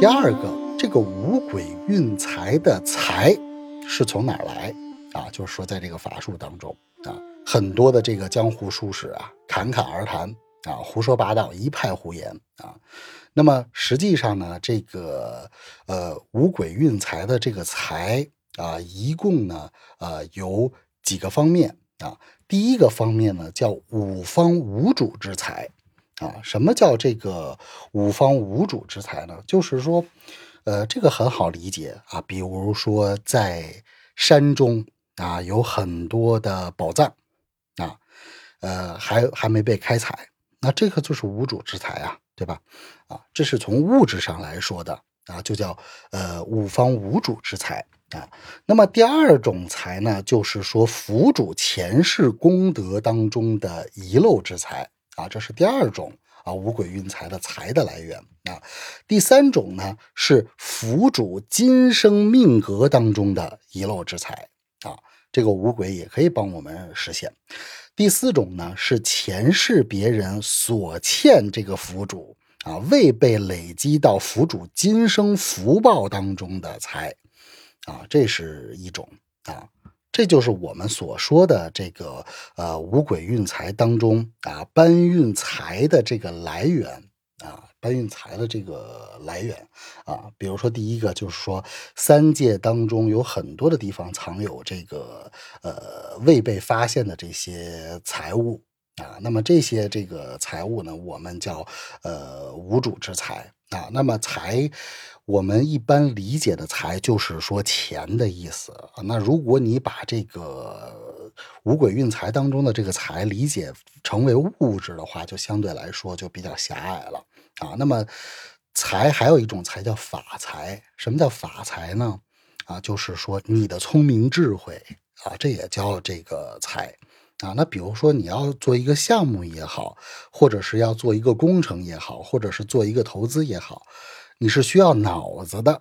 第二个，这个五鬼运财的财是从哪儿来啊？就是说，在这个法术当中啊，很多的这个江湖术士啊，侃侃而谈啊，胡说八道，一派胡言啊。那么实际上呢，这个呃五鬼运财的这个财啊，一共呢呃有几个方面啊。第一个方面呢，叫五方无主之财。啊，什么叫这个五方无主之财呢？就是说，呃，这个很好理解啊。比如说，在山中啊，有很多的宝藏啊，呃，还还没被开采，那这个就是无主之财啊，对吧？啊，这是从物质上来说的啊，就叫呃五方无主之财啊。那么第二种财呢，就是说福主前世功德当中的遗漏之财。啊，这是第二种啊，五鬼运财的财的来源啊。第三种呢，是福主今生命格当中的遗漏之财啊，这个五鬼也可以帮我们实现。第四种呢，是前世别人所欠这个福主啊，未被累积到福主今生福报当中的财啊，这是一种啊。这就是我们所说的这个呃五鬼运财当中啊搬运财的这个来源啊搬运财的这个来源啊，比如说第一个就是说三界当中有很多的地方藏有这个呃未被发现的这些财物啊，那么这些这个财物呢，我们叫呃无主之财啊，那么财。我们一般理解的财就是说钱的意思。那如果你把这个五鬼运财当中的这个财理解成为物质的话，就相对来说就比较狭隘了啊。那么财还有一种财叫法财。什么叫法财呢？啊，就是说你的聪明智慧啊，这也叫这个财啊。那比如说你要做一个项目也好，或者是要做一个工程也好，或者是做一个投资也好。你是需要脑子的，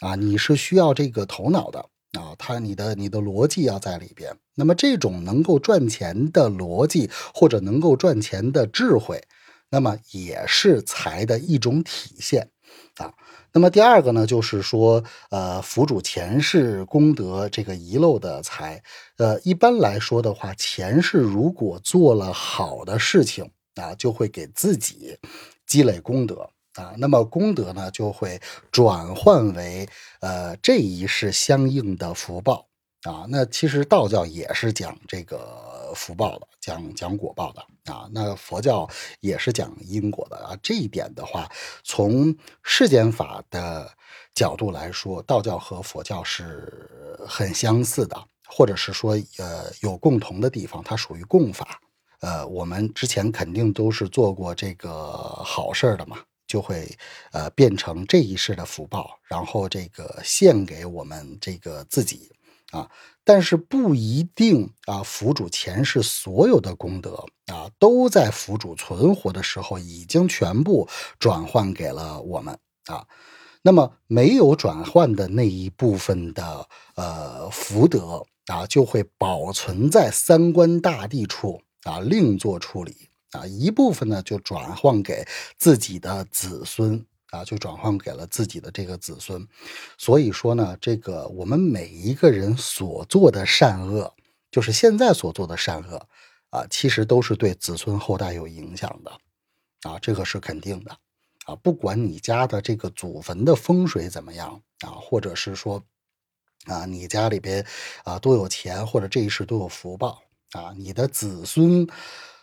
啊，你是需要这个头脑的啊，它你的你的逻辑要在里边。那么这种能够赚钱的逻辑或者能够赚钱的智慧，那么也是财的一种体现啊。那么第二个呢，就是说，呃，福主前世功德这个遗漏的财，呃，一般来说的话，前世如果做了好的事情啊，就会给自己积累功德。啊，那么功德呢，就会转换为呃这一世相应的福报啊。那其实道教也是讲这个福报的，讲讲果报的啊。那佛教也是讲因果的啊。这一点的话，从世间法的角度来说，道教和佛教是很相似的，或者是说呃有共同的地方，它属于共法。呃，我们之前肯定都是做过这个好事的嘛。就会呃变成这一世的福报，然后这个献给我们这个自己啊，但是不一定啊，福主前世所有的功德啊，都在福主存活的时候已经全部转换给了我们啊。那么没有转换的那一部分的呃福德啊，就会保存在三观大帝处啊，另做处理。啊，一部分呢就转换给自己的子孙啊，就转换给了自己的这个子孙。所以说呢，这个我们每一个人所做的善恶，就是现在所做的善恶啊，其实都是对子孙后代有影响的啊，这个是肯定的啊。不管你家的这个祖坟的风水怎么样啊，或者是说啊，你家里边啊多有钱，或者这一世多有福报啊，你的子孙。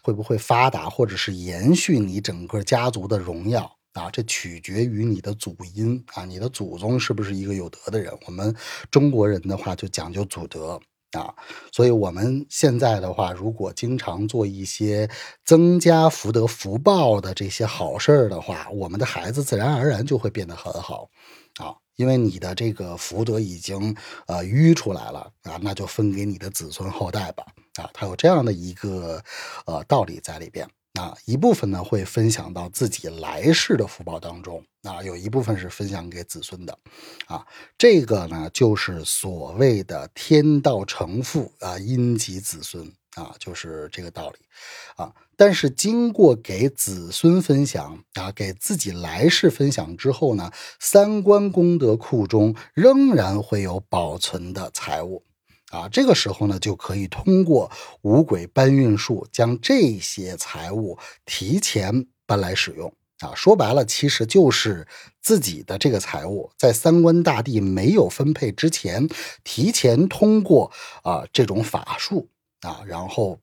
会不会发达，或者是延续你整个家族的荣耀啊？这取决于你的祖荫啊，你的祖宗是不是一个有德的人？我们中国人的话就讲究祖德啊，所以我们现在的话，如果经常做一些增加福德福报的这些好事儿的话，我们的孩子自然而然就会变得很好啊。因为你的这个福德已经呃淤出来了啊，那就分给你的子孙后代吧啊，它有这样的一个呃道理在里边啊。一部分呢会分享到自己来世的福报当中啊，有一部分是分享给子孙的啊。这个呢就是所谓的天道成父啊，因及子孙啊，就是这个道理啊。但是经过给子孙分享啊，给自己来世分享之后呢，三观功德库中仍然会有保存的财物啊。这个时候呢，就可以通过五鬼搬运术将这些财物提前搬来使用。啊，说白了，其实就是自己的这个财物，在三官大帝没有分配之前，提前通过啊这种法术啊，然后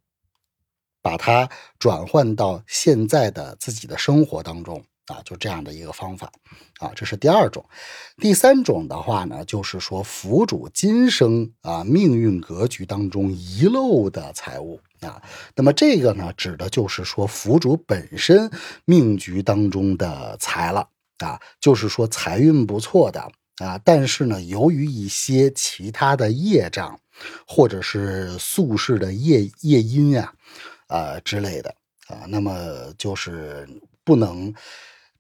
把它转换到现在的自己的生活当中啊，就这样的一个方法啊，这是第二种。第三种的话呢，就是说福主今生啊命运格局当中遗漏的财物。啊，那么这个呢，指的就是说福主本身命局当中的财了啊，就是说财运不错的啊，但是呢，由于一些其他的业障，或者是宿世的业业因啊，啊之类的啊，那么就是不能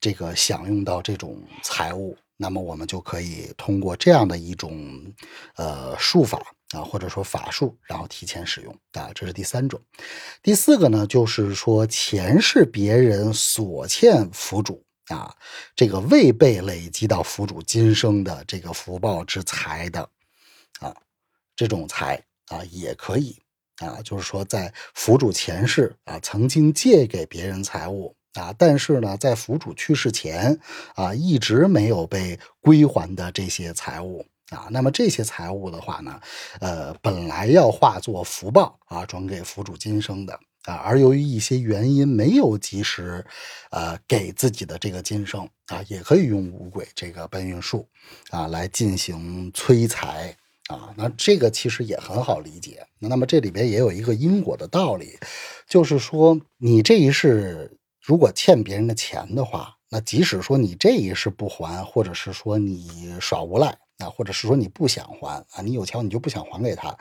这个享用到这种财物，那么我们就可以通过这样的一种呃术法。啊，或者说法术，然后提前使用啊，这是第三种。第四个呢，就是说前世别人所欠福主啊，这个未被累积到福主今生的这个福报之财的啊，这种财啊也可以啊，就是说在福主前世啊曾经借给别人财物啊，但是呢，在福主去世前啊一直没有被归还的这些财物。啊，那么这些财物的话呢，呃，本来要化作福报啊，转给福主今生的啊，而由于一些原因没有及时，呃，给自己的这个今生啊，也可以用五鬼这个搬运术啊来进行催财啊。那这个其实也很好理解。那么这里边也有一个因果的道理，就是说你这一世如果欠别人的钱的话，那即使说你这一世不还，或者是说你耍无赖。啊，或者是说你不想还啊，你有钱你就不想还给他，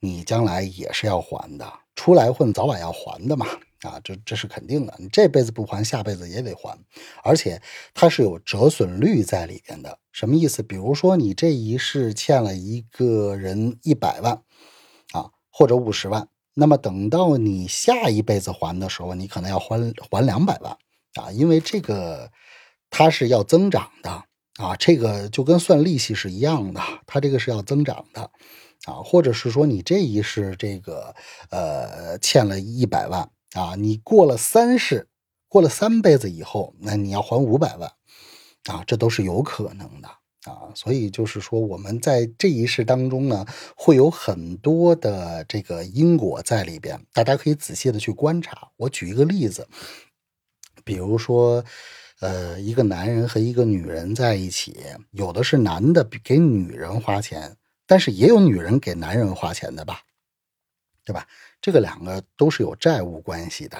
你将来也是要还的，出来混早晚要还的嘛，啊，这这是肯定的，你这辈子不还，下辈子也得还，而且它是有折损率在里边的，什么意思？比如说你这一世欠了一个人一百万，啊，或者五十万，那么等到你下一辈子还的时候，你可能要还还两百万，啊，因为这个它是要增长的。啊，这个就跟算利息是一样的，它这个是要增长的，啊，或者是说你这一世这个呃欠了一百万啊，你过了三世，过了三辈子以后，那你要还五百万，啊，这都是有可能的啊，所以就是说我们在这一世当中呢，会有很多的这个因果在里边，大家可以仔细的去观察。我举一个例子，比如说。呃，一个男人和一个女人在一起，有的是男的给女人花钱，但是也有女人给男人花钱的吧，对吧？这个两个都是有债务关系的，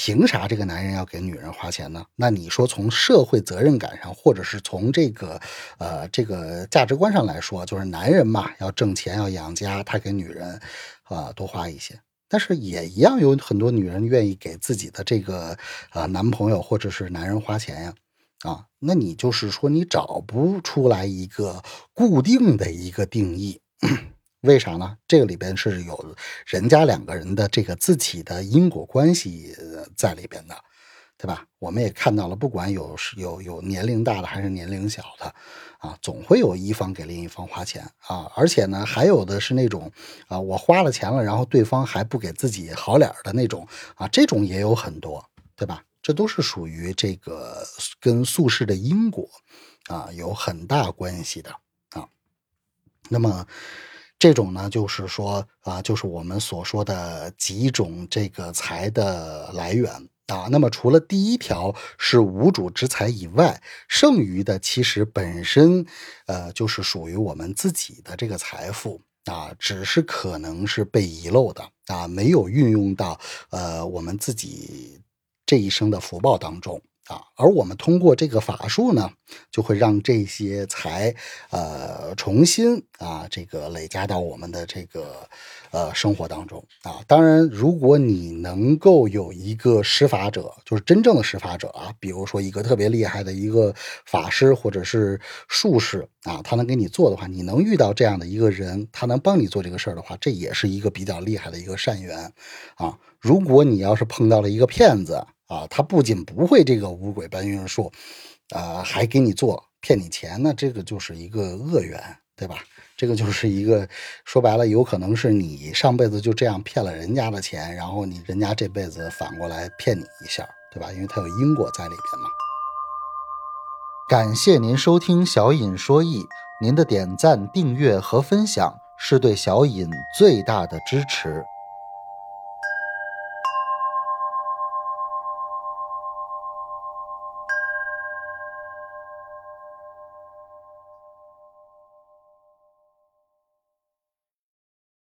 凭啥这个男人要给女人花钱呢？那你说从社会责任感上，或者是从这个呃这个价值观上来说，就是男人嘛，要挣钱要养家，他给女人啊多花一些。但是也一样有很多女人愿意给自己的这个啊男朋友或者是男人花钱呀，啊，那你就是说你找不出来一个固定的一个定义，为啥呢？这个里边是有人家两个人的这个自己的因果关系在里边的。对吧？我们也看到了，不管有有有年龄大的还是年龄小的，啊，总会有一方给另一方花钱啊。而且呢，还有的是那种啊，我花了钱了，然后对方还不给自己好脸的那种啊，这种也有很多，对吧？这都是属于这个跟宿世的因果啊有很大关系的啊。那么这种呢，就是说啊，就是我们所说的几种这个财的来源。啊，那么除了第一条是无主之财以外，剩余的其实本身，呃，就是属于我们自己的这个财富啊，只是可能是被遗漏的啊，没有运用到呃我们自己这一生的福报当中啊，而我们通过这个法术呢，就会让这些财，呃，重新啊，这个累加到我们的这个呃生活当中啊。当然，如果你能够有一个施法者，就是真正的施法者啊，比如说一个特别厉害的一个法师或者是术士啊，他能给你做的话，你能遇到这样的一个人，他能帮你做这个事儿的话，这也是一个比较厉害的一个善缘啊。如果你要是碰到了一个骗子，啊，他不仅不会这个五鬼搬运术，啊，还给你做骗你钱，那这个就是一个恶缘，对吧？这个就是一个说白了，有可能是你上辈子就这样骗了人家的钱，然后你人家这辈子反过来骗你一下，对吧？因为他有因果在里边嘛。感谢您收听小尹说艺，您的点赞、订阅和分享是对小尹最大的支持。